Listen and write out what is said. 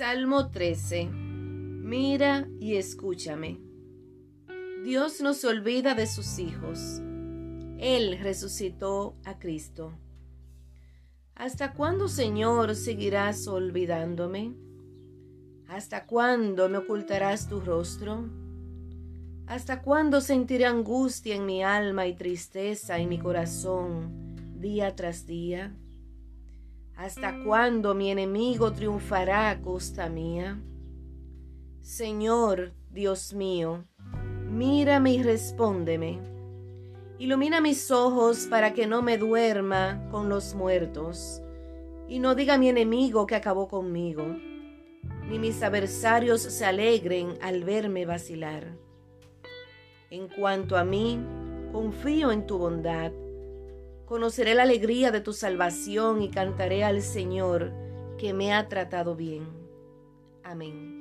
Salmo 13. Mira y escúchame. Dios no se olvida de sus hijos. Él resucitó a Cristo. ¿Hasta cuándo, Señor, seguirás olvidándome? ¿Hasta cuándo me ocultarás tu rostro? ¿Hasta cuándo sentiré angustia en mi alma y tristeza en mi corazón día tras día? ¿Hasta cuándo mi enemigo triunfará a costa mía? Señor, Dios mío, mírame y respóndeme. Ilumina mis ojos para que no me duerma con los muertos, y no diga mi enemigo que acabó conmigo, ni mis adversarios se alegren al verme vacilar. En cuanto a mí, confío en tu bondad Conoceré la alegría de tu salvación y cantaré al Señor que me ha tratado bien. Amén.